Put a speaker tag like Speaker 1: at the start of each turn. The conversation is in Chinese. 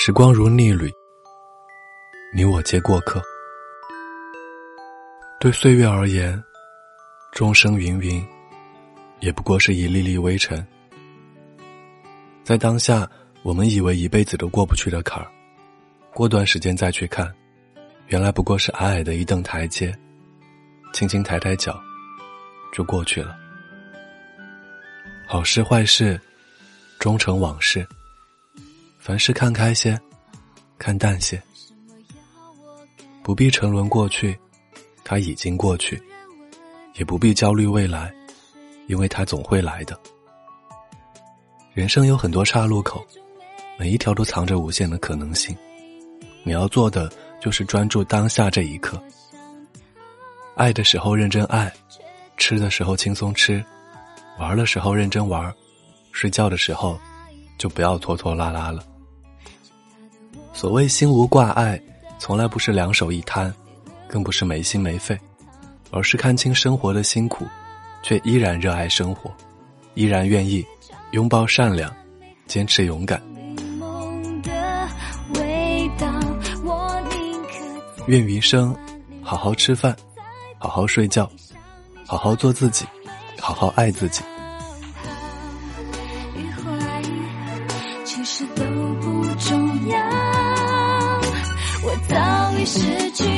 Speaker 1: 时光如逆旅，你我皆过客。对岁月而言，众生芸芸，也不过是一粒粒微尘。在当下，我们以为一辈子都过不去的坎儿，过段时间再去看，原来不过是矮矮的一等台阶，轻轻抬抬脚，就过去了。好事坏事，终成往事。凡事看开些，看淡些，不必沉沦过去。它已经过去，也不必焦虑未来，因为它总会来的。人生有很多岔路口，每一条都藏着无限的可能性。你要做的就是专注当下这一刻。爱的时候认真爱，吃的时候轻松吃，玩的时候认真玩，睡觉的时候就不要拖拖拉拉了。所谓心无挂碍，从来不是两手一摊。更不是没心没肺，而是看清生活的辛苦，却依然热爱生活，依然愿意拥抱善良，坚持勇敢。愿余生好好吃饭，好好睡觉，好好做自己，好好爱自己。其实都不重要，我早已失去。